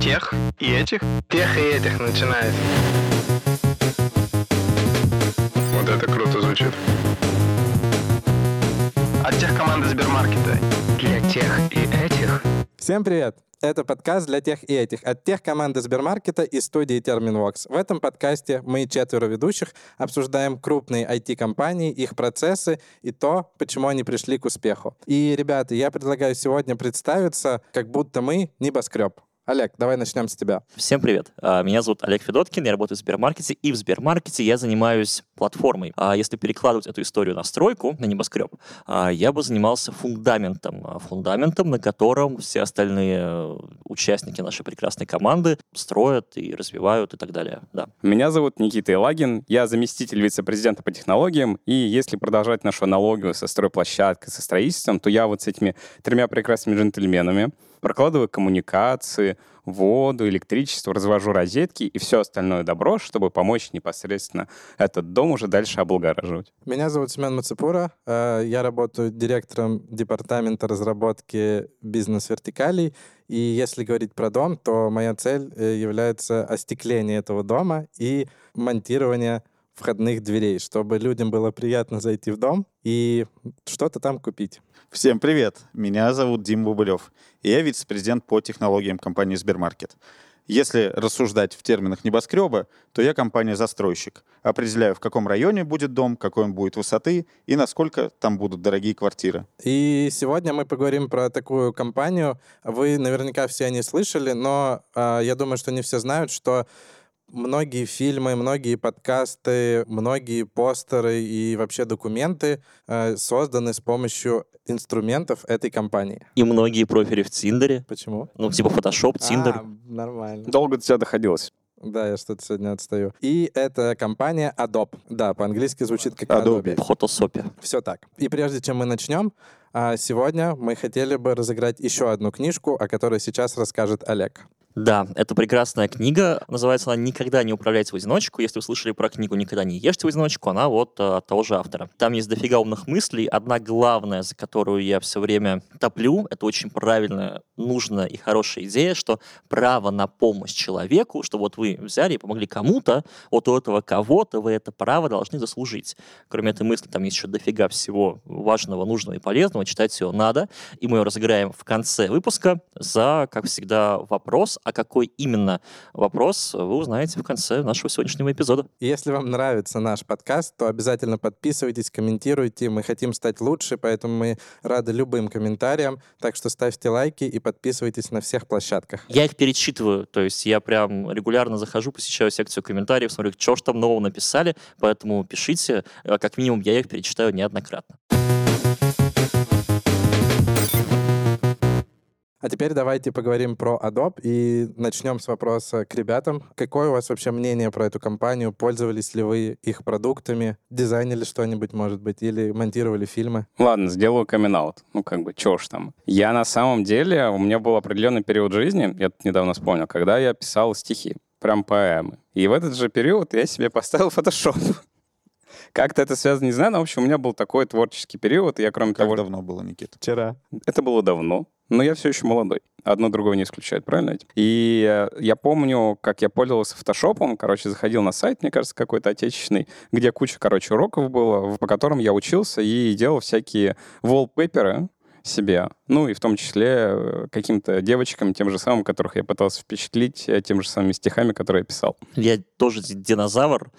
Тех и этих? Тех и этих начинает. Вот это круто звучит. От тех команды Сбермаркета. Для тех и этих. Всем привет! Это подкаст для тех и этих от тех команды Сбермаркета и студии Терминвокс. В этом подкасте мы, четверо ведущих, обсуждаем крупные IT-компании, их процессы и то, почему они пришли к успеху. И, ребята, я предлагаю сегодня представиться, как будто мы небоскреб. Олег, давай начнем с тебя. Всем привет. А, Меня зовут Олег Федоткин, я работаю в Сбермаркете, и в Сбермаркете я занимаюсь платформой. А Если перекладывать эту историю на стройку, на небоскреб, а, я бы занимался фундаментом, а, фундаментом, на котором все остальные э, участники нашей прекрасной команды строят и развивают и так далее. Да. Меня зовут Никита Илагин, я заместитель вице-президента по технологиям, и если продолжать нашу аналогию со стройплощадкой, со строительством, то я вот с этими тремя прекрасными джентльменами прокладываю коммуникации, воду, электричество, развожу розетки и все остальное добро, чтобы помочь непосредственно этот дом уже дальше облагораживать. Меня зовут Семен Мацепура. э, Я работаю директором департамента разработки бизнес-вертикалей. И если говорить про дом, то моя цель э, является остекление этого дома и монтирование входных дверей, чтобы людям было приятно зайти в дом и что-то там купить. Всем привет! Меня зовут Дим Бубылев, и я вице-президент по технологиям компании Сбермаркет. Если рассуждать в терминах небоскреба, то я компания-застройщик. Определяю, в каком районе будет дом, какой он будет высоты и насколько там будут дорогие квартиры. И сегодня мы поговорим про такую компанию. Вы наверняка все о ней слышали, но а, я думаю, что не все знают, что многие фильмы, многие подкасты, многие постеры и вообще документы э, созданы с помощью инструментов этой компании. И многие профили в Тиндере, Почему? ну, типа Photoshop, Tinder. А, нормально. Долго до тебя доходилось? Да, я что-то сегодня отстаю. И это компания Adobe. Да, по-английски звучит как Adobe. в Photosop. Все так. И прежде чем мы начнем, а, сегодня мы хотели бы разыграть еще одну книжку, о которой сейчас расскажет Олег. Да, это прекрасная книга. Называется она «Никогда не управляйте в одиночку». Если вы слышали про книгу «Никогда не ешьте в одиночку», она вот э, от того же автора. Там есть дофига умных мыслей. Одна главная, за которую я все время топлю, это очень правильная, нужная и хорошая идея, что право на помощь человеку, что вот вы взяли и помогли кому-то, вот у этого кого-то вы это право должны заслужить. Кроме этой мысли, там есть еще дофига всего важного, нужного и полезного. Читать ее надо. И мы ее разыграем в конце выпуска за, как всегда, вопрос, а какой именно вопрос, вы узнаете в конце нашего сегодняшнего эпизода. Если вам нравится наш подкаст, то обязательно подписывайтесь, комментируйте. Мы хотим стать лучше, поэтому мы рады любым комментариям. Так что ставьте лайки и подписывайтесь на всех площадках. Я их перечитываю, то есть я прям регулярно захожу, посещаю секцию комментариев, смотрю, что ж там нового написали, поэтому пишите, Э, как минимум я их перечитаю неоднократно. А теперь давайте поговорим про Adobe и начнем с вопроса к ребятам. Какое у вас вообще мнение про эту компанию? Пользовались ли вы их продуктами? Дизайнили что-нибудь, может быть? Или монтировали фильмы? Ладно, сделаю камин Ну, как бы, чё ж там. Я на самом деле, у меня был определенный период жизни, я тут недавно вспомнил, когда я писал стихи, прям поэмы. И в этот же период я себе поставил фотошоп. Как-то это связано, не знаю, но, в общем, у меня был такой творческий период, и я, кроме Как того, давно было, Никита? Вчера. Это было давно, но я все еще молодой. Одно другого не исключает, правильно? И э, я помню, как я пользовался фотошопом, короче, заходил на сайт, мне кажется, какой-то отечественный, где куча, короче, уроков было, по которым я учился и делал всякие wallpaper себе, ну и в том числе э, каким-то девочкам, тем же самым, которых я пытался впечатлить, э, тем же самыми стихами, которые я писал. Я тоже динозавр,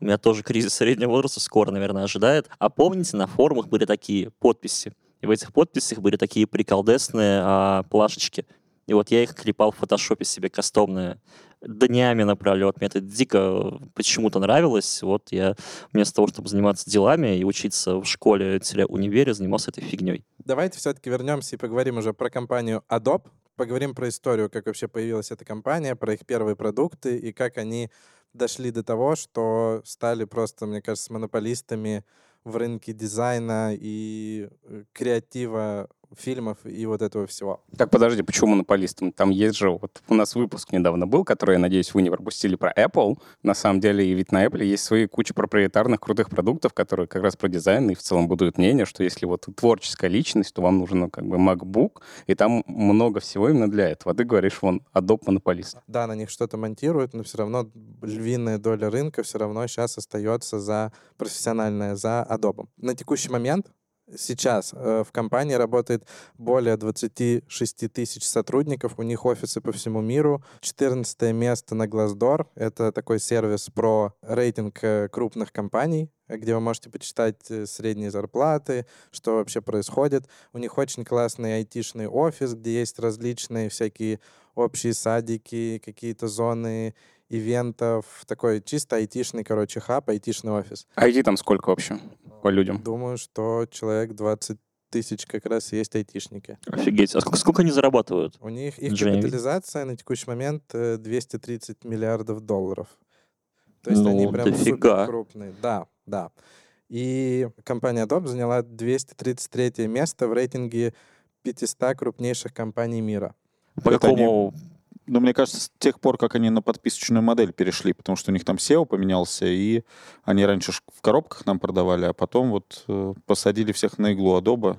у меня тоже кризис среднего возраста скоро, наверное, ожидает. А помните, на форумах были такие подписи, и в этих подписях были такие приколдесные а, плашечки. И вот я их клепал в фотошопе себе кастомные днями напролет. Мне это дико почему-то нравилось. Вот я вместо того, чтобы заниматься делами и учиться в школе универе, занимался этой фигней. Давайте все-таки вернемся и поговорим уже про компанию Adobe. Поговорим про историю, как вообще появилась эта компания, про их первые продукты и как они дошли до того, что стали просто, мне кажется, монополистами в рынке дизайна и э, креатива фильмов и вот этого всего. Так, подожди, почему монополистом? Там есть же, вот у нас выпуск недавно был, который, я надеюсь, вы не пропустили про Apple. На самом деле, и ведь на Apple есть свои куча проприетарных крутых продуктов, которые как раз про дизайн, и в целом будут мнение, что если вот творческая личность, то вам нужен ну, как бы MacBook, и там много всего именно для этого. А ты говоришь, вон, Adobe монополист. Да, на них что-то монтируют, но все равно львиная доля рынка все равно сейчас остается за профессиональное, за Adobe. На текущий момент Сейчас э, в компании работает более 26 тысяч сотрудников, у них офисы по всему миру. 14 место на Glassdoor — это такой сервис про рейтинг э, крупных компаний, где вы можете почитать э, средние зарплаты, что вообще происходит. У них очень классный айтишный офис, где есть различные всякие общие садики, какие-то зоны ивентов, такой чисто айтишный, короче, хаб, айтишный офис. А IT там сколько вообще по людям? Думаю, что человек 20 тысяч как раз есть айтишники. Офигеть. А сколько, сколько они зарабатывают? У них их Джейми. капитализация на текущий момент э, 230 миллиардов долларов. То есть Ну, они прям дофига. супер крупные. Да, да. И компания Adobe заняла 233 место в рейтинге 500 крупнейших компаний мира. По Это они- какому... Ну, мне кажется, с тех пор, как они на подписочную модель перешли, потому что у них там SEO поменялся, и они раньше в коробках нам продавали, а потом вот э, посадили всех на иглу Adobe,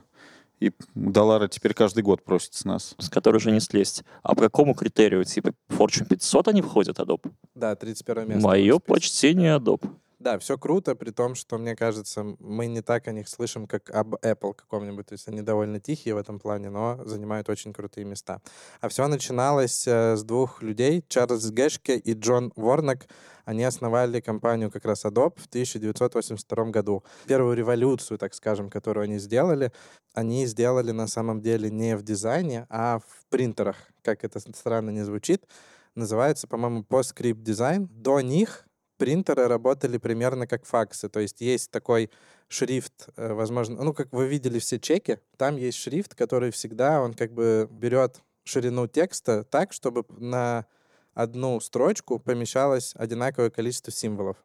и доллары теперь каждый год просят с нас. с которой уже не слезть. А по какому критерию? Типа Fortune 500 они входят, Adobe? Да, 31 место. Мое почтение, Adobe. Да, все круто, при том, что, мне кажется, мы не так о них слышим, как об Apple каком-нибудь. То есть они довольно тихие в этом плане, но занимают очень крутые места. А все начиналось э, с двух людей, Чарльз Гешке и Джон Ворнок. Они основали компанию как раз Adobe в 1982 году. Первую революцию, так скажем, которую они сделали, они сделали на самом деле не в дизайне, а в принтерах, как это странно не звучит. Называется, по-моему, PostScript дизайн. До них принтеры работали примерно как факсы. То есть есть такой шрифт, э, возможно, ну, как вы видели все чеки, там есть шрифт, который всегда, он как бы берет ширину текста так, чтобы на одну строчку помещалось одинаковое количество символов.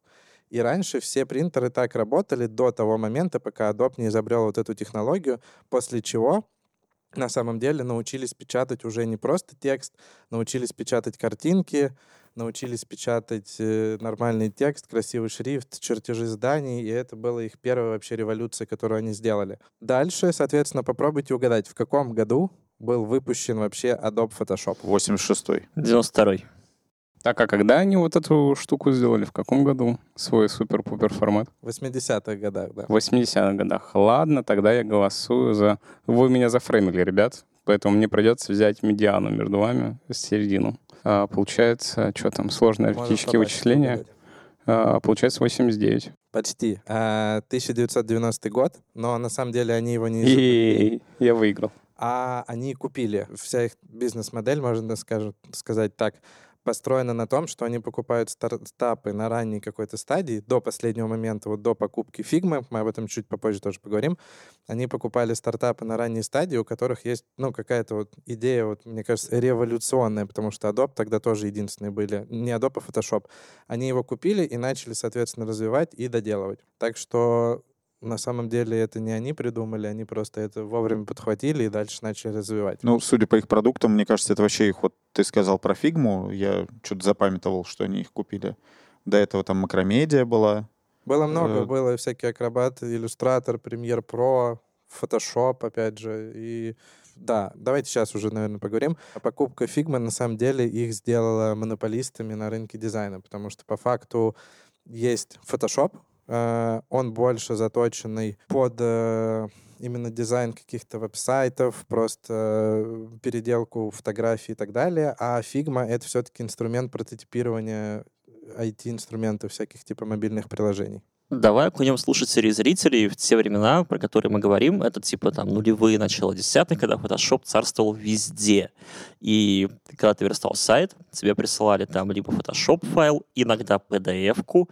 И раньше все принтеры так работали до того момента, пока Adobe не изобрел вот эту технологию, после чего на самом деле научились печатать уже не просто текст, научились печатать картинки, научились печатать э, нормальный текст, красивый шрифт, чертежи зданий, и это была их первая вообще революция, которую они сделали. Дальше, соответственно, попробуйте угадать, в каком году был выпущен вообще Adobe Photoshop. 86-й. 92-й. Так, а когда они вот эту штуку сделали? В каком году? Свой супер-пупер формат? В 80-х годах, да. В 80-х годах. Ладно, тогда я голосую за... Вы меня зафреймили, ребят. Поэтому мне придется взять медиану между вами, середину. А, получается, что там, сложные арифметические вычисления. А, получается 89. Почти. А, 1990 год, но на самом деле они его не. И я выиграл. а они купили. Вся их бизнес-модель, можно скажем, сказать так, построена на том, что они покупают стартапы на ранней какой-то стадии, до последнего момента, вот до покупки фигмы, мы об этом чуть попозже тоже поговорим, они покупали стартапы на ранней стадии, у которых есть, ну, какая-то вот идея, вот, мне кажется, революционная, потому что Adobe тогда тоже единственные были, не Adobe, а Photoshop. Они его купили и начали, соответственно, развивать и доделывать. Так что на самом деле это не они придумали, они просто это вовремя подхватили и дальше начали развивать. Ну, судя по их продуктам, мне кажется, это вообще их, вот ты сказал про фигму, я что-то запамятовал, что они их купили. До этого там макромедиа была. Было много, Э, было всякие акробаты, иллюстратор, премьер про, фотошоп, опять же, и да, давайте сейчас уже, наверное, поговорим. А Покупка Figma, на самом деле, их сделала монополистами на рынке дизайна, потому что по факту есть Photoshop, э, он больше заточенный под э, именно дизайн каких-то веб-сайтов, просто э, переделку фотографий и так далее, а Figma — это все-таки инструмент прототипирования IT-инструментов всяких типа мобильных приложений. Давай окунем слушателей и зрителей в те времена, про которые мы говорим. Это типа там нулевые, начало десятых, когда Photoshop царствовал везде. И когда ты верстал сайт, тебе присылали там либо Photoshop файл, иногда PDF-ку,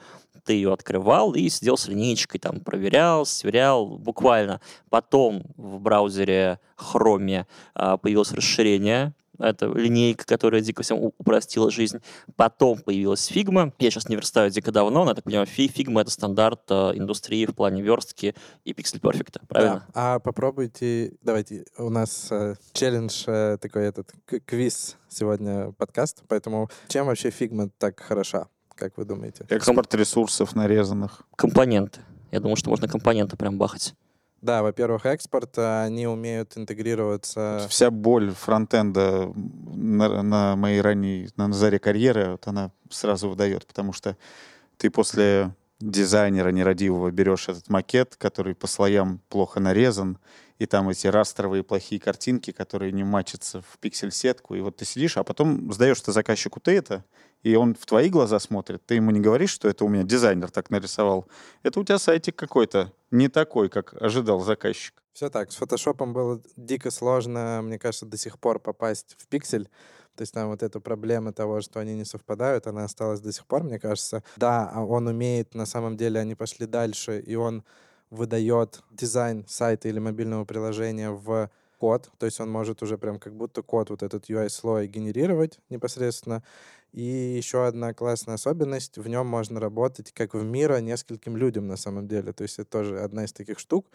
ты ее открывал и сидел с линейкой, там, проверял, сверял, буквально. Потом в браузере Chrome а, появилось расширение Это линейка, которая дико всем упростила жизнь. Потом появилась Figma. Я сейчас не верстаю дико давно, но я так понимаю, Figma — это стандарт э, индустрии в плане верстки и Pixel Perfect, правильно? Да. А попробуйте, давайте, у нас э, челлендж э, такой этот квиз сегодня подкаст, поэтому чем вообще Figma так хороша, как вы думаете? Экспорт ресурсов нарезанных. Компоненты. Я думаю, что можно компоненты прям бахать. Да, во-первых, экспорт, они умеют интегрироваться. Вся боль фронтенда на, на моей ранней, на заре карьеры, вот она сразу выдает, потому что ты после дизайнера нерадивого берешь этот макет, который по слоям плохо нарезан, и там эти растровые плохие картинки, которые не мачатся в пиксель-сетку, и вот ты сидишь, а потом сдаешь ты заказчику ты это, и он в твои глаза смотрит, ты ему не говоришь, что это у меня дизайнер так нарисовал, это у тебя сайтик какой-то не такой, как ожидал заказчик. Все так, с фотошопом было дико сложно, мне кажется, до сих пор попасть в пиксель. То есть там вот эта проблема того, что они не совпадают, она осталась до сих пор, мне кажется. Да, а он умеет, на самом деле они пошли дальше, и он выдает дизайн сайта или мобильного приложения в код, то есть он может уже прям как будто код вот этот UI-слой генерировать непосредственно. И еще одна классная особенность, в нем можно работать как в мира нескольким людям на самом деле. То есть это тоже одна из таких штук,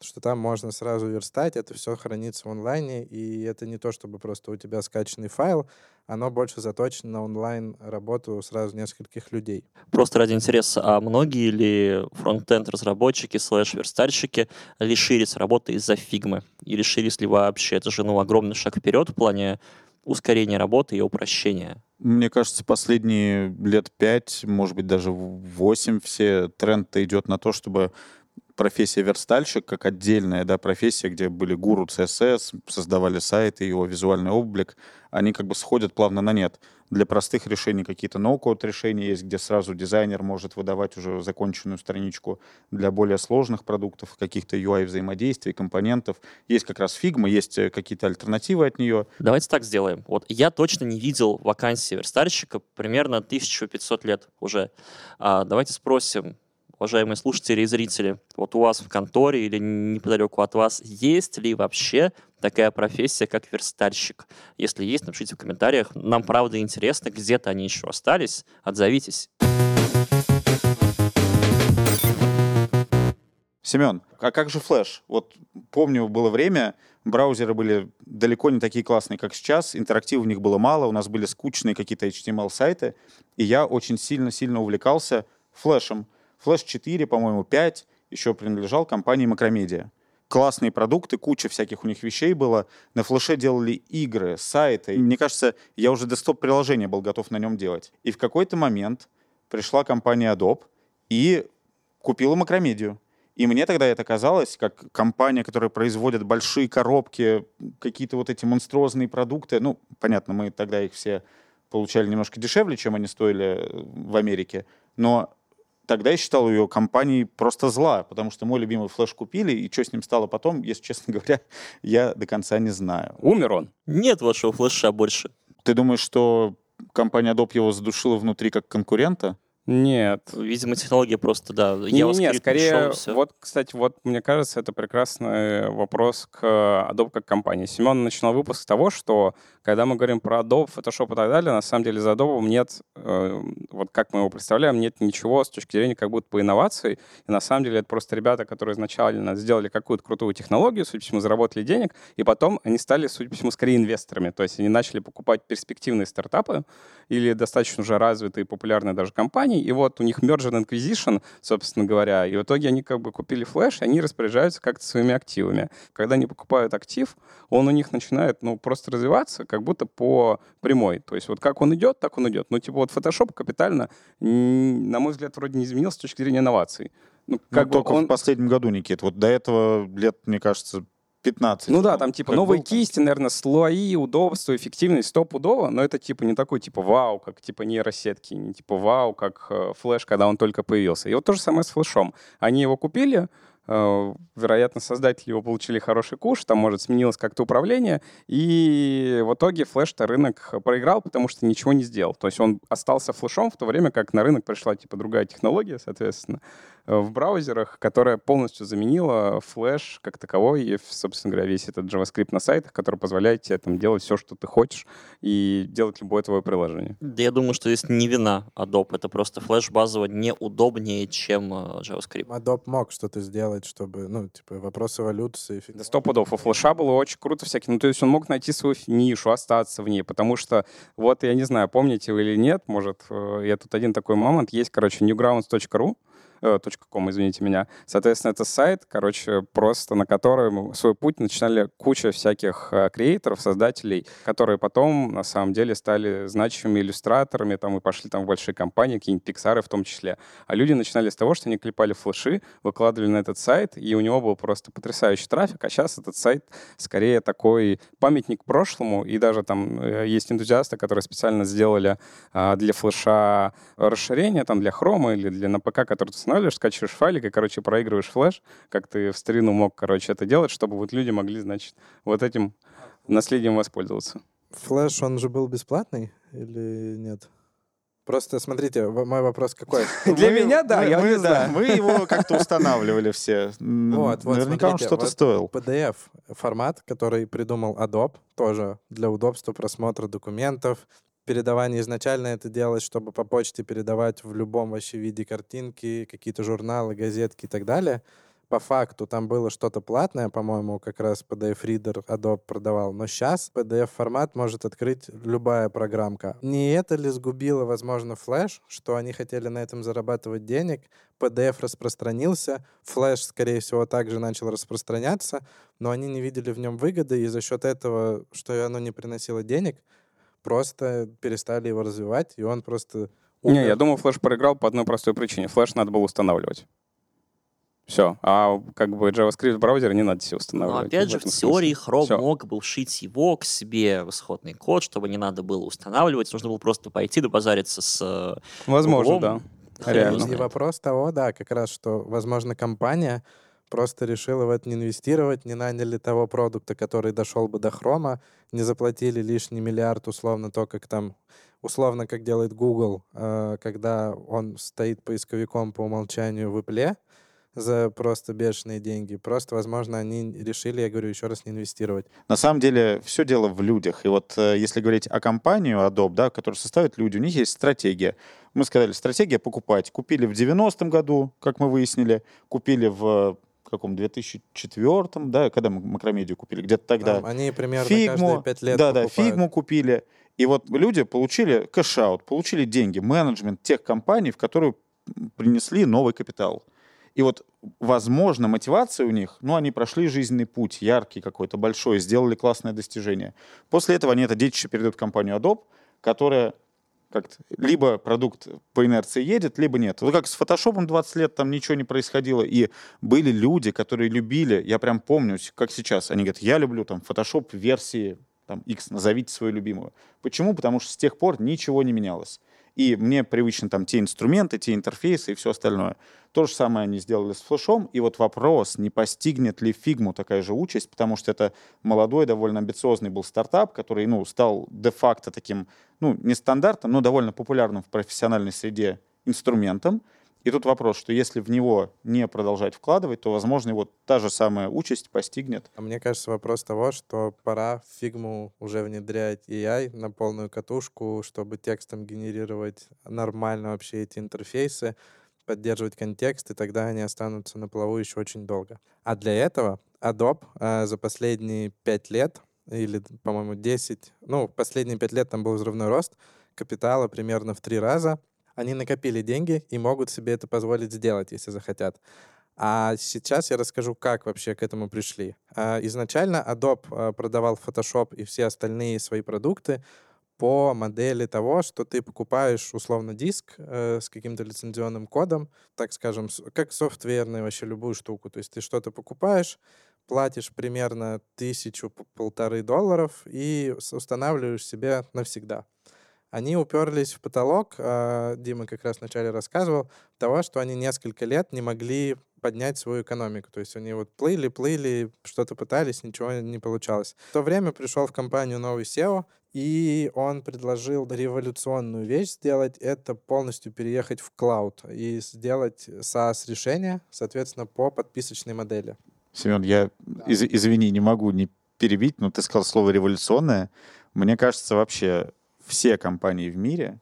что там можно сразу верстать, это все хранится в онлайне, и это не то, чтобы просто у тебя скачанный файл, оно больше заточено на онлайн работу сразу нескольких людей. Просто ради интереса, а многие ли фронтенд-разработчики слэш-верстальщики лишились работы из-за фигмы? И лишились ли вообще? Это же ну, огромный шаг вперед в плане ускорения работы и упрощения. Мне кажется, последние лет пять, может быть, даже восемь, все тренд-то идет на то, чтобы профессия верстальщик как отдельная да, профессия, где были гуру CSS, создавали сайты, его визуальный облик, они как бы сходят плавно на нет. Для простых решений какие-то ноу-код решения есть, где сразу дизайнер может выдавать уже законченную страничку. Для более сложных продуктов, каких-то UI взаимодействий, компонентов, есть как раз Figma, есть э, какие-то альтернативы от нее. Давайте так сделаем. Вот я точно не видел вакансии верстальщика примерно 1500 лет уже. А, давайте спросим, уважаемые слушатели и зрители, вот у вас в конторе или неподалеку от вас есть ли вообще такая профессия, как верстальщик? Если есть, напишите в комментариях. Нам правда интересно, где-то они еще остались. Отзовитесь. Семен, а как же флеш? Вот помню, было время, браузеры были далеко не такие классные, как сейчас, интерактива в них было мало, у нас были скучные какие-то HTML-сайты, и я очень сильно-сильно увлекался флешем. Флэш 4, по-моему, 5 еще принадлежал компании Макромедиа. Классные продукты, куча всяких у них вещей было. На флеше делали игры, сайты. И мне кажется, я уже десктоп-приложение был готов на нем делать. И в какой-то момент пришла компания Adobe и купила Макромедию. И мне тогда это казалось, как компания, которая производит большие коробки, какие-то вот эти монструозные продукты. Ну, понятно, мы тогда их все получали немножко дешевле, чем они стоили в Америке. Но тогда я считал ее компанией просто зла, потому что мой любимый флеш купили, и что с ним стало потом, если честно говоря, я до конца не знаю. Умер он. Нет вашего флеша больше. Ты думаешь, что компания Adobe его задушила внутри как конкурента? Нет. Видимо, технология просто, да, Не, не, скорее, всё. вот, кстати, вот мне кажется, это прекрасный вопрос к Adobe как компании. Семен начинал выпуск с того, что когда мы говорим про Adobe, Photoshop и так далее, на самом деле за Adobe нет, э, вот как мы его представляем, нет ничего с точки зрения как будто по инноваций. И на самом деле это просто ребята, которые изначально сделали какую-то крутую технологию, судя по всему, заработали денег, и потом они стали, судя по всему, скорее инвесторами. То есть они начали покупать перспективные стартапы или достаточно уже развитые, популярные даже компании, и вот у них merger and acquisition, собственно говоря, и в итоге они как бы купили флеш, и они распоряжаются как-то своими активами. Когда они покупают актив, он у них начинает, ну, просто развиваться, как будто по прямой. То есть вот как он идет, так он идет. Ну, типа вот Photoshop капитально, на мой взгляд, вроде не изменился с точки зрения инноваций. Ну, Как как бы только он... в последнем году, Никит. Вот до этого лет, мне кажется, 15. Ну да, там типа Как новые был, кисти, наверное, слои, удобство, эффективность стопудово, но это типа не такой типа вау, как типа нейросетки, не типа вау, как э, флеш, когда он только появился. И вот то же самое с флешом. Они его купили, э, вероятно, создатели его получили хороший куш, там, может, сменилось как-то управление, и в итоге флеш-то рынок проиграл, потому что ничего не сделал. То есть он остался флешом в то время, как на рынок пришла, типа, другая технология, соответственно. В браузерах, которая полностью заменила флеш как таковой и, собственно говоря, весь этот JavaScript на сайтах, который позволяет тебе там делать все, что ты хочешь, и делать любое твое приложение. Да я думаю, что здесь не вина Adobe. Это просто флеш базово неудобнее, чем э, JavaScript. Adobe мог что-то сделать, чтобы, ну, типа, вопросы эволюции. Да сто пудов. У флеша было очень круто всякие. Ну, то есть он мог найти свою нишу, остаться в ней, потому что, вот, я не знаю, помните вы или нет, может, э, я тут один такой момент, есть, короче, newgrounds.ru, э, .com, извините меня. Соответственно, это сайт, короче, просто на котором свой путь начинали куча всяких э, креаторов, создателей, которые потом, на самом деле, стали значимыми иллюстраторами, там, и пошли там в большие компании, какие-нибудь пиксары в том числе. А люди начинали с того, что они клепали флеши, выкладывали на этот сайт, и у него был просто потрясающий трафик, а сейчас этот сайт скорее такой памятник прошлому, и даже там э, есть энтузиасты, которые специально сделали а, для флеша расширение, там, для хрома или для на ПК, который устанавливаешь, скачиваешь файлик и, короче, проигрываешь флеш, как ты в старину мог, короче, это делать, чтобы вот люди могли, значит, вот этим наследием воспользоваться. Флэш, он же был бесплатный или нет? Просто смотрите, мой вопрос какой? Для Мы- меня, да, мы- я мы, не да, знаю. Мы его как-то устанавливали все. Вот, вот, Наверняка он что-то вот стоил. PDF формат, который придумал Adobe, тоже для удобства просмотра документов, передавание изначально это делалось, чтобы по почте передавать в любом вообще виде картинки, какие-то журналы, газетки и так далее. По факту там было что-то платное, по-моему, как раз PDF-ридер Adobe продавал. Но сейчас PDF-формат может открыть любая программка. Не это ли сгубило, возможно, Flash, что они хотели на этом зарабатывать денег? PDF распространился, Flash, скорее всего, также начал распространяться, но они не видели в нем выгоды, и за счет этого, что оно не приносило денег, просто перестали его развивать, и он просто Не, умер. я думаю, флеш проиграл по одной простой причине. Флеш надо было устанавливать. Все. А как бы JavaScript в браузере не надо себе Но устанавливать. опять В же, в этом теории. Chrome мог бы вшить его к себе в исходный код, чтобы не надо было устанавливать. Нужно было просто пойти добазариться с э, Возможно, углом. да. Реально. И вопрос того, да, как раз, что, возможно, компания просто решила в это не инвестировать, не наняли того продукта, который дошел бы до хрома, не заплатили лишний миллиард, условно, то, как там, условно, как делает Google, э, когда он стоит поисковиком по умолчанию в Apple за просто бешеные деньги. Просто, возможно, они решили, я говорю еще раз, не инвестировать. На самом деле все дело в людях. И вот э, если говорить о компании Adobe, да, которую составят люди, у них есть стратегия. Мы сказали, стратегия покупать. Купили в 90-м году, как мы выяснили, купили в каком 2004 да, когда мы макромедию купили, где-то тогда. Там они примерно фигму, каждые пять лет да, да, покупают. фигму купили. И вот люди получили cash-out, получили деньги, менеджмент тех компаний, в которые принесли новый капитал. И вот, возможно, мотивация у них, ну, они прошли жизненный путь, яркий какой-то, большой, сделали классное достижение. После этого они это детище передают в компанию Adobe, которая как-то либо продукт по инерции едет, либо нет. Вот как с фотошопом 20 лет там ничего не происходило, и были люди, которые любили, я прям помню, как сейчас, они говорят, я люблю там фотошоп версии там, X, назовите свою любимую. Почему? Потому что с тех пор ничего не менялось. И мне привычны там те инструменты, те интерфейсы и все остальное. То же самое они сделали с флешом. И вот вопрос, не постигнет ли фигму такая же участь, потому что это молодой, довольно амбициозный был стартап, который ну, стал де-факто таким, ну, не стандартным, но довольно популярным в профессиональной среде инструментом. И тут вопрос, что если в него не продолжать вкладывать, то, возможно, его та же самая участь постигнет. А мне кажется, вопрос того, что пора в фигму уже внедрять AI на полную катушку, чтобы текстом генерировать нормально вообще эти интерфейсы, поддерживать контекст, и тогда они останутся на плаву еще очень долго. А для этого Adobe э, за последние пять лет, или, по-моему, 10, ну, последние пять лет там был взрывной рост капитала примерно в три раза, они накопили деньги и могут себе это позволить сделать, если захотят. А сейчас я расскажу, как вообще к этому пришли. А, Изначально Adobe а, продавал Photoshop и все остальные свои продукты по модели того, что ты покупаешь условно диск э, с каким-то лицензионным кодом, так скажем, как софтверный вообще любую штуку. То есть ты что-то покупаешь, платишь примерно тысячу, п- полторы долларов и устанавливаешь себе навсегда. Они уперлись в потолок, а, Дима как раз вначале рассказывал, того, что они несколько лет не могли поднять свою экономику. То есть они вот плыли, плыли, что-то пытались, ничего не получалось. В то время пришел в компанию новый SEO, И он предложил революционную вещь сделать, это полностью переехать в клауд и сделать SaaS-решение, соответственно, по подписочной модели. Семен, я, из- извини, не могу не перебить, но ты сказал слово «революционное». Мне кажется, вообще все компании в мире,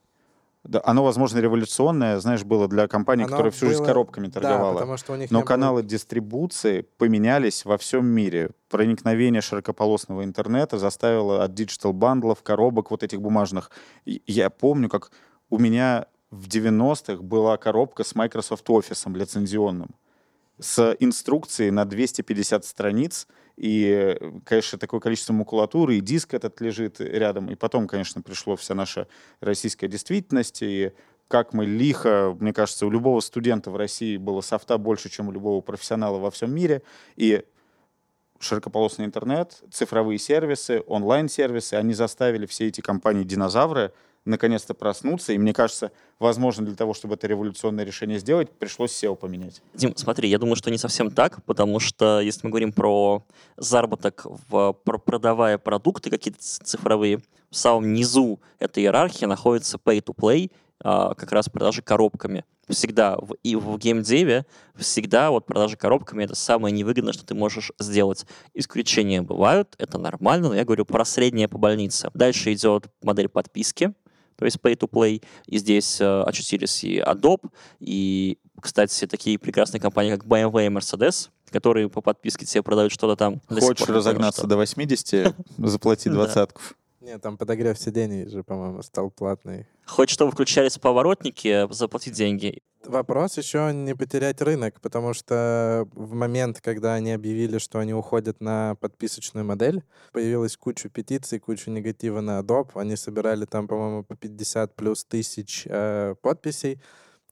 да, оно, возможно, революционное, знаешь, было для компании, Оно которая всю жизнь было- коробками Да, торговала. потому что у них Но не было- каналы дистрибуции поменялись во всем мире. Проникновение широкополосного интернета заставило от digital -бандлов, коробок вот этих бумажных. Я помню, как у меня в 90-х была коробка с Microsoft Office лицензионным с инструкцией на 250 страниц, и, конечно, такое количество макулатуры, и диск этот лежит рядом. И потом, конечно, пришло вся наша российская действительность, и как мы лихо, мне кажется, у любого студента в России было софта больше, чем у любого профессионала во всем мире. И широкополосный интернет, цифровые сервисы, онлайн-сервисы, они заставили все эти компании-динозавры наконец-то проснуться. И мне кажется, возможно, для того, чтобы это революционное решение сделать, пришлось SEO поменять. Дим, смотри, я думаю, что не совсем так, потому что если мы говорим про заработок, в, про- продавая продукты какие-то цифровые, в самом низу этой иерархии находится pay-to-play, а, как раз продажи коробками. Всегда в, и в геймдеве всегда вот продажи коробками это самое невыгодное, что ты можешь сделать. Исключения бывают, это нормально, но я говорю про среднее по больнице. Дальше идет модель подписки, то есть pay-to-play, и здесь э, очутились и Adobe, и, кстати, такие прекрасные компании, как BMW и Mercedes, которые по подписке тебе продают что-то там. Хочешь разогнаться что. до 80, заплати Да. двадцатку. Нет, там подогрев сидений же, по-моему, стал платный. Хоть чтобы включались поворотники, заплати деньги. Вопрос еще не потерять рынок, потому что в момент, когда они объявили, что они уходят на подписочную модель, появилась куча петиций, куча негатива на Adobe. Они собирали там, по-моему, по 50 плюс тысяч э, подписей,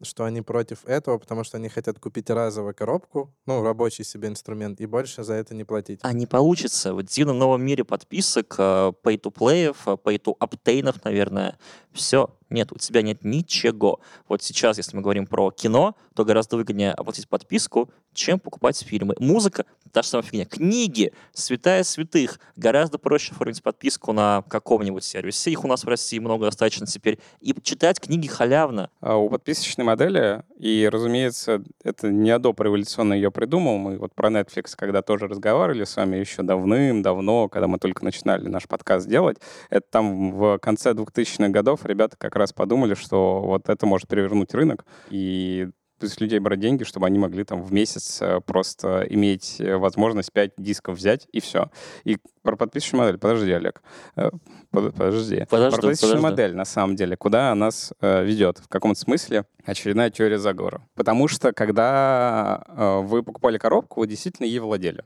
что они против этого, потому что они хотят купить разово коробку, ну, рабочий себе инструмент, и больше за это не платить. А не получится. В дивном новом мире подписок, э, pay-to-play, pay-to-obtain, наверное, все. Нет, у тебя нет ничего. Вот сейчас, если мы говорим про кино, то гораздо выгоднее оплатить подписку, чем покупать фильмы. Музыка — та же самая фигня. Книги, святая святых. Гораздо проще оформить подписку на каком-нибудь сервисе. Их у нас в России много достаточно теперь. И читать книги халявно. А У подписочной модели, и, разумеется, это не Adobe революционно ее придумал, мы вот про Netflix, когда тоже разговаривали с вами еще давным-давно, когда мы только начинали наш подкаст делать, это там в конце 2000-х годов ребята как раз подумали, что вот это может перевернуть рынок, и с людей брать деньги, чтобы они могли там в месяц э, просто иметь э, возможность 5 дисков взять, и все. И про подписочную модель, подожди, Олег, Э, под- подожди. Подожду, Про подписочную подожду. модель, на самом деле, куда нас ведет? В каком-то смысле очередная теория заговора. Потому что, когда вы покупали коробку, вы действительно ей владели.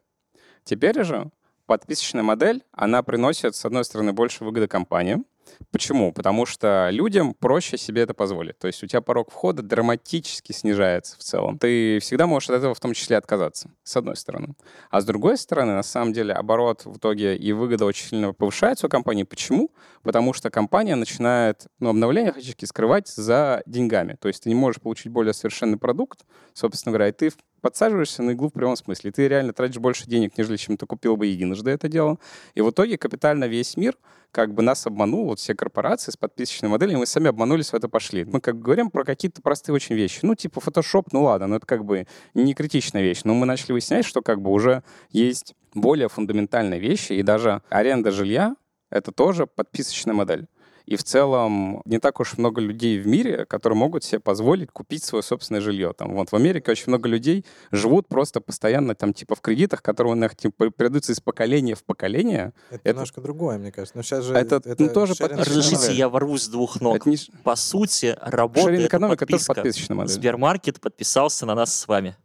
Теперь же подписочная модель, она приносит, с одной стороны, больше выгоды компании. Почему? Потому что людям проще себе это позволить. То есть у тебя порог входа драматически снижается в целом. Ты всегда можешь от этого в том числе отказаться, с одной стороны. А с другой стороны, на самом деле, оборот в итоге и выгода очень сильно повышается у компании. Почему? Потому что компания начинает ну, обновления фактически скрывать за деньгами. То есть ты не можешь получить более совершенный продукт, собственно говоря, и ты подсаживаешься на иглу в прямом смысле. Ты реально тратишь больше денег, нежели чем ты купил бы единожды это дело. И в итоге капитально весь мир как бы нас обманул, вот все корпорации с подписочной моделью, мы сами обманулись, в это пошли. Мы как бы говорим про какие-то простые очень вещи. Ну, типа Photoshop, ну ладно, но это как бы не критичная вещь. Но мы начали выяснять, что как бы уже есть более фундаментальные вещи, и даже аренда жилья — это тоже подписочная модель. И в целом не так уж много людей в мире, которые могут себе позволить купить свое собственное жилье. Там, вот в Америке очень много людей живут просто постоянно там типа в кредитах, которые у них типа, передаются из поколения в поколение. Это, Это- немножко другое, мне кажется. Но сейчас же Это, ну, тоже Разрешите, я ворвусь с двух ног. Это не... По сути, работа это это тоже подписка. подписочная модель. Сбермаркет подписался на нас с вами.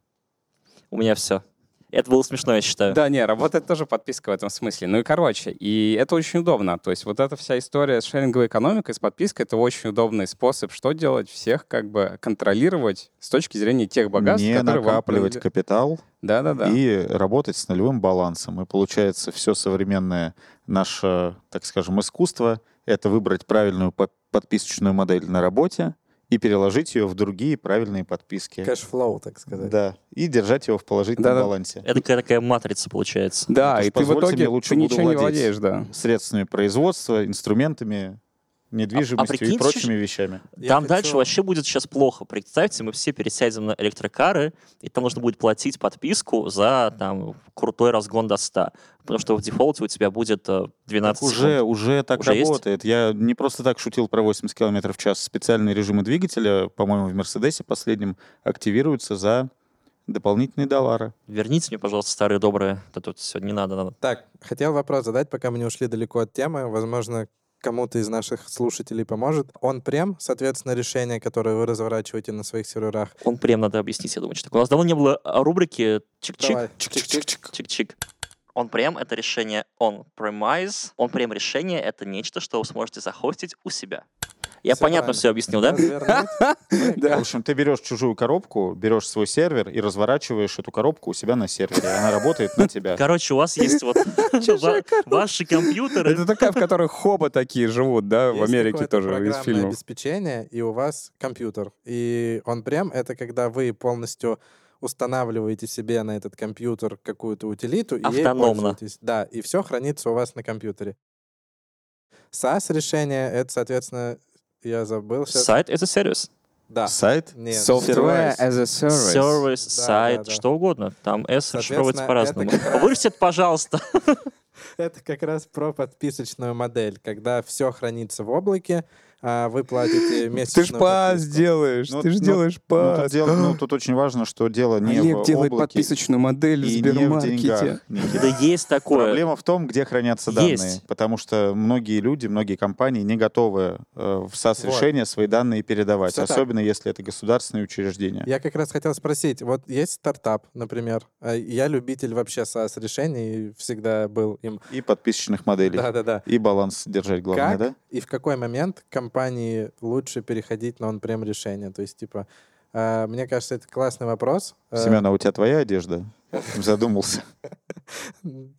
У меня все. Это было смешно, я считаю. Да, не, работает тоже подписка в этом смысле. Ну и короче, и это очень удобно. То есть вот эта вся история с шеринговой экономикой, с подпиской, это очень удобный способ, что делать, всех как бы контролировать с точки зрения тех богатств, не которые вам накапливать капитал Да-да-да. и работать с нулевым балансом. И получается, все современное наше, так скажем, искусство — это выбрать правильную по- подписочную модель на работе и переложить ее в другие правильные подписки. Cash flow, так сказать. Да, и держать его в положительном Да-да. балансе. Это такая, такая матрица получается. Да, то и ты в позвольте итоге мне лучше ты буду ничего не владеть. владеешь, да. Средствами производства, инструментами, недвижимостью и прикиньте, прочими ж- вещами. Я там хочу- дальше вообще будет сейчас плохо. Представьте, мы все пересядем на электрокары, и там нужно будет платить подписку за там крутой разгон до 100. Потому что в дефолте у тебя будет э, 12 уже, секунд. уже так Уже есть? работает. Я не просто так шутил про 80 км в час. Специальные режимы двигателя, по-моему, в Мерседесе последнем активируются за дополнительные доллары. Верните мне, пожалуйста, старые добрые. Это тут все не надо, надо. Так, хотел вопрос задать, пока мы не ушли далеко от темы. Возможно, кому-то из наших слушателей поможет. Он прям, соответственно, решение, которое вы разворачиваете на своих серверах. Он прям надо объяснить, я думаю, что такое. У нас давно не было а, рубрики чик-чик. Чик-чик-чик. Чик-чик. Он прям это решение on-premise. Он прям решение это нечто, что вы сможете захостить у себя. Я Всё понятно правильно. все объяснил, да? Развернуть. В общем, ты берешь чужую коробку, берешь свой сервер и разворачиваешь эту коробку у себя на сервере. Она работает на тебя. Короче, у вас есть вот ва- ваши компьютеры. Это такая, в которой хоба такие живут, да, в Америке тоже из фильмов. обеспечение, и у вас компьютер. И он прям это когда вы полностью устанавливаете себе на этот компьютер какую-то утилиту и ей Автономно. пользуетесь. Да, и все хранится у вас на компьютере. SaaS решение это, соответственно, я забыл сейчас. Сайт — это сервис. Да. Сайт? Нет. Software Service. as a service. Сервис, Да, сайт, да, да. что угодно. Там S расшифровывается по-разному. раз- Вырежьте это, пожалуйста. Это как раз про подписочную модель, когда все хранится в облаке, а вы платите месячную Ты ж пас подписку. делаешь, Ну, ты ж ну, делаешь Ну, пас. тут, дело- ну, тут очень важно, что дело не Олег в делает облаке подписочную модель в и не в Сбермаркете. Да есть такое. Проблема в том, где хранятся данные. Потому что многие люди, многие компании не готовы э, в САС-решение свои данные передавать. Так. особенно если это государственные учреждения. Я как раз хотел спросить, вот есть стартап, например, а я любитель вообще SaaS решений всегда был им. И подписочных моделей. Да-да-да. И баланс держать главное, Как да? и в какой момент компании лучше переходить на он-прем решение? То есть, типа, а, мне кажется, это классный вопрос. Э, Семен, а у тебя твоя одежда? Задумался.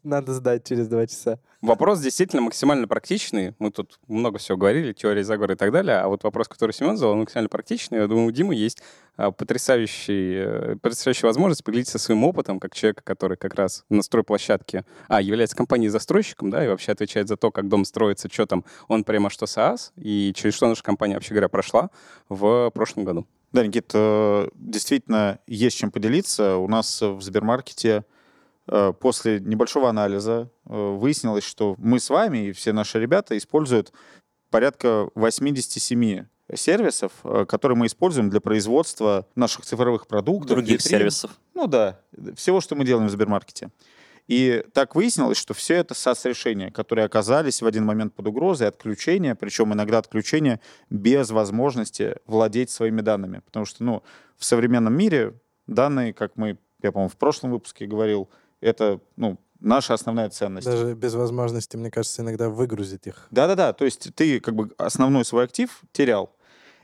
Надо сдать через два часа. Вопрос действительно максимально практичный. Мы тут много всего говорили, теории заговора и так далее. А вот вопрос, который Семен задал, он максимально практичный. Я думаю, у Димы есть потрясающий, э, потрясающая возможность поделиться своим опытом, как человека, который как раз на стройплощадке, а, является компанией-застройщиком, да, и вообще отвечает за то, как дом строится, что там он прямо что SaaS, и через что наша компания, вообще говоря, прошла в прошлом году. Да, Никит, э, действительно есть чем поделиться. У нас в Сбермаркете э, после небольшого анализа выяснилось, что мы с вами и все наши ребята используют порядка 87 сервисов, э, которые мы используем для производства наших цифровых продуктов. Других витрин. сервисов. Ну да, всего, что мы делаем в Сбермаркете. И так выяснилось, что все это SaaS-решения, которые оказались в один момент под угрозой отключения, причем иногда отключения без возможности владеть своими данными. Потому что, ну, в современном мире данные, как мы, я, по-моему, в прошлом выпуске говорил, это, ну, наша основная ценность. Даже без возможности, мне кажется, иногда выгрузить их. Да-да-да, то есть ты как бы основной свой актив терял.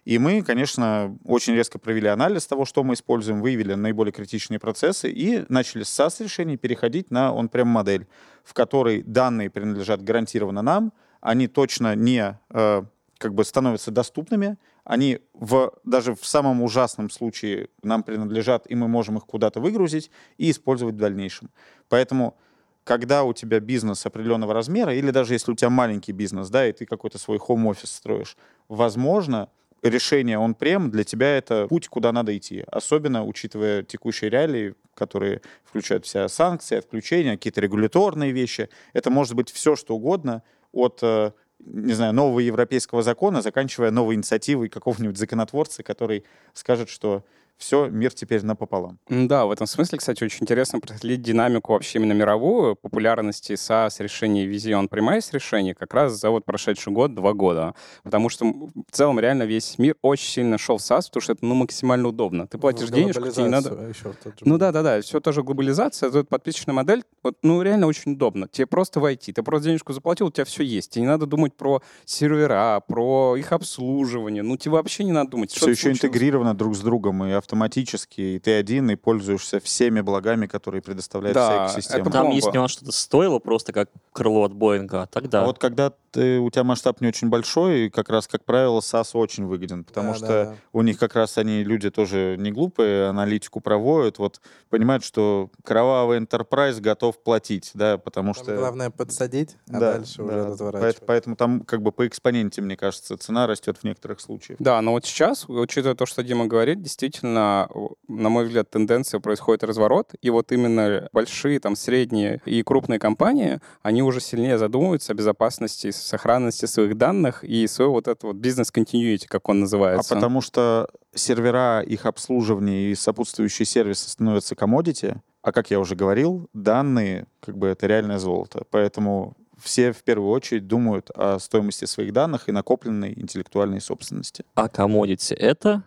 И мы, конечно, очень резко провели анализ того, что мы используем, выявили наиболее критичные процессы и начали с SaaS-решений переходить на он-прем модель, в которой данные принадлежат гарантированно нам, они точно не э, как бы становятся доступными, они в, даже в самом ужасном случае нам принадлежат, и мы можем их куда-то выгрузить и использовать в дальнейшем. Поэтому когда у тебя бизнес определенного размера, или даже если у тебя маленький бизнес, да, и ты какой-то свой home-офис строишь, возможно, решение он-прем для тебя это путь, куда надо идти. Особенно учитывая текущие реалии, которые включают в себя санкции, отключения, какие-то регуляторные вещи. Это может быть все, что угодно, от э, не знаю, нового европейского закона, заканчивая новой инициативой какого-нибудь законотворца, который скажет, что все, мир теперь напополам. Да, в этом смысле, кстати, очень интересно проследить динамику вообще именно мировую популярности SaaS решений Vision Premise решений как раз за вот прошедший год, два года. Потому что в целом реально весь мир очень сильно шел в SaaS, потому что это ну, максимально удобно. Ты платишь В денежку, тебе не надо... еще в тот же Ну да, да, да, все тоже глобализация, вот подписочная модель, вот, ну реально очень удобно. Тебе просто войти, ты просто денежку заплатил, у тебя все есть. Тебе не надо думать про сервера, про их обслуживание, ну тебе вообще не надо думать. Все еще случилось. интегрировано друг с другом и автоматически, и ты один, и пользуешься всеми благами, которые предоставляет Да, вся экосистема. это Там бомба. есть нюанс, что это стоило просто как крыло от Боинга, а тогда... А вот когда ты, у тебя масштаб не очень большой, и как раз, как правило, SaaS очень выгоден, потому Да, что да, да. у них как раз они, люди тоже не глупые, аналитику проводят, вот понимают, что кровавый enterprise готов платить, да, потому Там что... главное подсадить, а да, дальше уже да, разворачивать. поэт- Поэтому там как бы по экспоненте, мне кажется, цена растет в некоторых случаях. Да, но вот сейчас, учитывая то, что Дима говорит, действительно, на мой взгляд, тенденция происходит разворот, и вот именно большие, там, средние и крупные компании, они уже сильнее задумываются о безопасности, и сохранности своих данных и своего вот этого вот бизнес-континьюити, как он А называется. потому что сервера, их обслуживание и сопутствующие сервисы становятся комодити, а как я уже говорил, данные, как бы это реальное золото. Поэтому все в первую очередь думают о стоимости своих данных и накопленной интеллектуальной собственности. А commodity — это?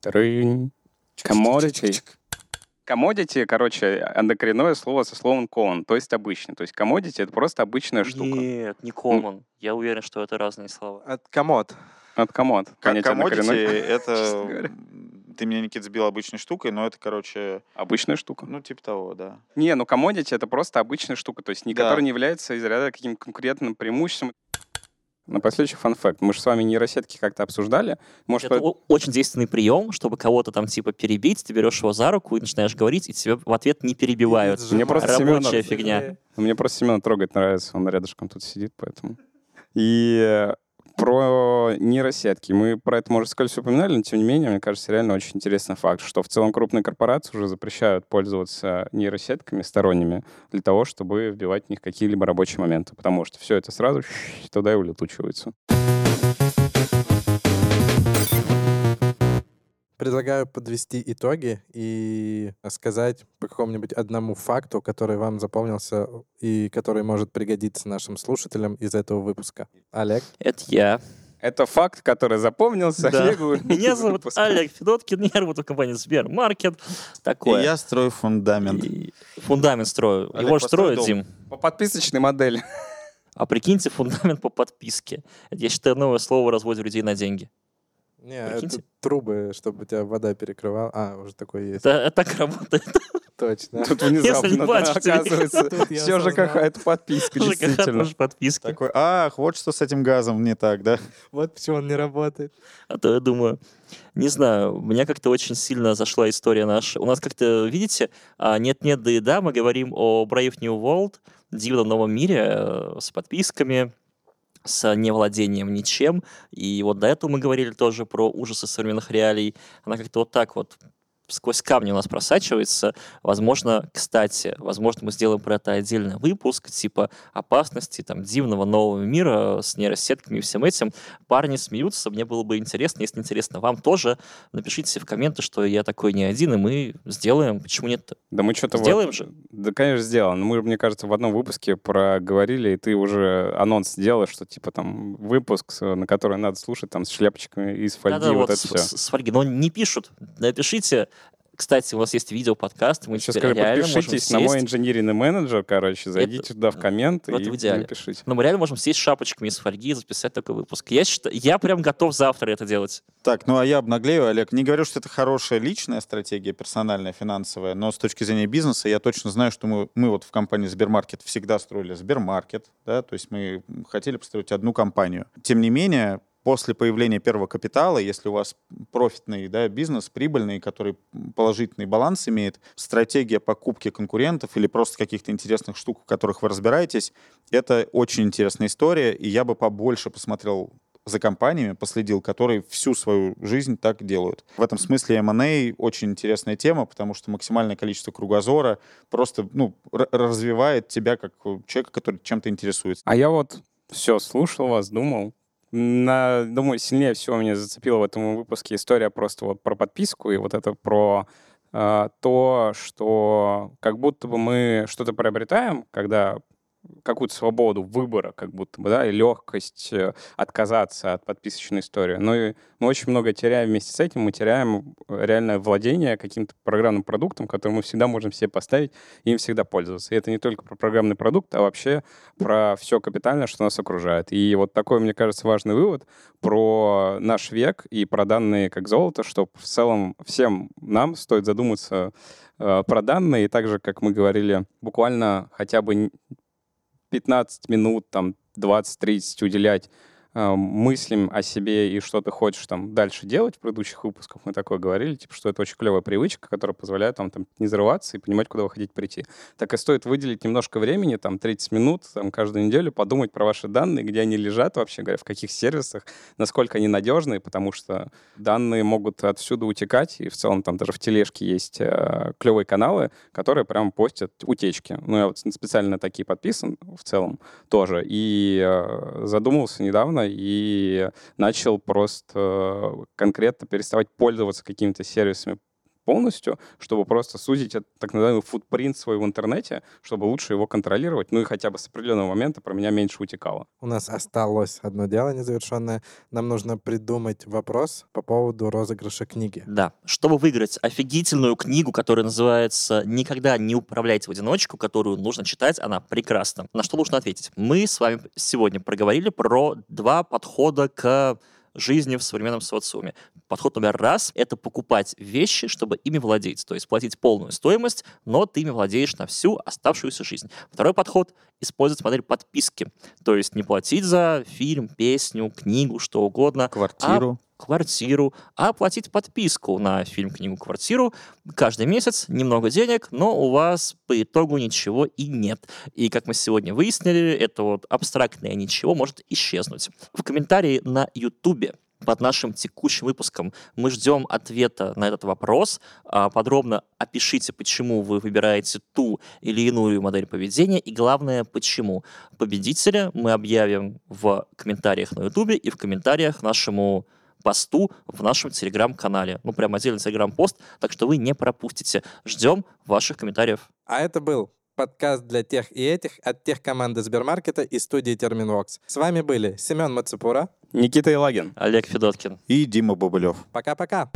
Трынь. Commodity. Commodity, короче, андокоренное слово со словом common, то есть обычный. То есть commodity — это просто обычная штука. Нет, не common. Я уверен, что это разные слова. От комод. От комод. Как однокоренное. это... Ты меня, Никита, сбил обычной штукой, но это, короче, Обычная штука. ну, типа того, да. Не, ну commodity — это просто обычная штука, то есть не Да. которая не является из ряда каким-то конкурентным преимуществом. Напоследок фан-факт. Мы же с вами нейросетки как-то обсуждали. Может, Это по- очень действенный прием, чтобы кого-то там типа перебить, ты берешь его за руку и начинаешь говорить, и тебя в ответ не перебивают. Мне просто Рабочая Семёнов- фигня. Мне просто Семена трогать нравится, он рядышком тут сидит, поэтому. И э, про нейросетки. Мы про это, может, скользь упоминали, но тем не менее, мне кажется, реально очень интересный факт, что в целом крупные корпорации уже запрещают пользоваться нейросетками сторонними для того, чтобы вбивать в них какие-либо рабочие моменты, потому что все это сразу туда и улетучивается. Предлагаю подвести итоги и сказать по какому-нибудь одному факту, который вам запомнился и который может пригодиться нашим слушателям из этого выпуска. Олег? Это я. Это факт, который запомнился Да. Олегу. Меня зовут. Олег Федоткин, я работаю в компании Сбермаркет. И Такое. я строю фундамент. И Фундамент строю. Олег, Его же дом. Дим. По подписочной модели. А прикиньте, фундамент по подписке. Это, я считаю, новое слово разводит людей на деньги. Не, Прикиньте. это трубы, чтобы у тебя вода перекрывала. А, уже такое есть. Это, это так работает. Точно. Тут Если не внезапно, да, платите. оказывается, Тут все же осознал. какая-то подписка, ЖКХ действительно. тоже подписки. Такой, ах, вот что с этим газом не так, да? Вот почему он не работает. А то я думаю, не знаю, у меня как-то очень сильно зашла история наша. У нас как-то, видите, а, нет-нет, да и да, мы говорим о Brave New World, дивном новом мире э, с подписками, с невладением ничем. И вот до этого мы говорили тоже про ужасы современных реалий. Она как-то вот так вот сквозь камни у нас просачивается. Возможно, кстати, возможно, мы сделаем про это отдельный выпуск, типа опасности там дивного нового мира с нейросетками и всем этим. Парни смеются, мне было бы интересно. Если интересно вам тоже, напишите в комменты, что я такой не один, и мы сделаем. Почему нет? Да мы что-то... Сделаем вот- же? Да, конечно, сделаем. Но мы, мне кажется, в одном выпуске проговорили, и ты уже анонс сделаешь, что типа там выпуск, на который надо слушать там с шляпочками из фольги, Да-да, вот, вот это с, все. с фольги. Но не пишут. Напишите. Кстати, у нас есть видео-подкаст, мы Сейчас скажу, подпишитесь на мой инженерный менеджер, короче, зайдите туда в комменты вот и в напишите. Но мы реально можем сесть с шапочками из фольги и записать такой выпуск. Я, считаю, я прям готов завтра это делать. Так, ну а я обнаглею, Олег. Не говорю, что это хорошая личная стратегия, персональная, финансовая, но с точки зрения бизнеса я точно знаю, что мы, мы вот в компании Сбермаркет всегда строили Сбермаркет, да, то есть мы хотели построить одну компанию. Тем не менее, после появления первого капитала, если у вас профитный да, бизнес, прибыльный, который положительный баланс имеет, стратегия покупки конкурентов или просто каких-то интересных штук, в которых вы разбираетесь, это очень интересная история, и я бы побольше посмотрел за компаниями, последил, которые всю свою жизнь так делают. В этом смысле M&A очень интересная тема, потому что максимальное количество кругозора просто ну, развивает тебя как человека, который чем-то интересуется. А я вот все слушал вас, думал. На, думаю, сильнее всего меня зацепила в этом выпуске история просто вот про подписку и вот это про э, то, что как будто бы мы что-то приобретаем, когда какую-то свободу выбора, как будто бы, да, и легкость э, отказаться от подписочной истории. Но и мы очень много теряем вместе с этим, мы теряем э, реальное владение каким-то программным продуктом, который мы всегда можем себе поставить и им всегда пользоваться. И это не только про программный продукт, а вообще про все капитальное, что нас окружает. И вот такой, мне кажется, важный вывод про наш век и про данные как золото, что в целом всем нам стоит задуматься э, про данные, и так же, как мы говорили, буквально хотя бы 15 минут, там, 20-30 уделять э, мыслям о себе и что ты хочешь там дальше делать. В предыдущих выпусках мы такое говорили, типа, что это очень клевая привычка, которая позволяет там, там не зарываться и понимать, куда вы хотите прийти. Так и стоит выделить немножко времени, там 30 минут там, каждую неделю, подумать про ваши данные, где они лежат вообще говоря, в каких сервисах, насколько они надежные, потому что данные могут отсюда утекать, и в целом там даже в тележке есть э, клевые каналы, которые прям постят утечки. Ну, я вот специально такие подписан в целом тоже, и э, задумался недавно, и начал просто э, конкретно переставать пользоваться какими-то сервисами полностью, чтобы просто сузить этот так называемый футпринт свой в интернете, чтобы лучше его контролировать, ну и хотя бы с определенного момента про меня меньше утекало. У нас осталось одно дело незавершенное. Нам нужно придумать вопрос по поводу розыгрыша книги. Да. Чтобы выиграть офигительную книгу, которая называется «Никогда не управляйте в одиночку», которую нужно читать, она прекрасна. На что нужно ответить? Мы с вами сегодня проговорили про два подхода к жизни в современном социуме. Подход номер раз — это покупать вещи, чтобы ими владеть, то есть платить полную стоимость, но ты ими владеешь на всю оставшуюся жизнь. Второй подход — использовать модель подписки, то есть не платить за фильм, песню, книгу, что угодно. Квартиру. А квартиру, а оплатить подписку на фильм, книгу, квартиру каждый месяц, немного денег, но у вас по итогу ничего и нет. И как мы сегодня выяснили, это вот абстрактное ничего может исчезнуть. В комментарии на YouTube под нашим текущим выпуском мы ждем ответа на этот вопрос. А, подробно опишите, почему вы выбираете ту или иную модель поведения, и главное, почему. Победителя мы объявим в комментариях на YouTube и в комментариях нашему посту в нашем телеграм-канале. Ну, прям отдельный телеграм-пост, так что вы не пропустите. Ждем ваших комментариев. А это был подкаст для тех и этих от тех команды Сбермаркета и студии Терминвокс. С вами были Семен Мацепура. Никита Илагин. Олег Федоткин. И Дима Бобылев. Пока-пока.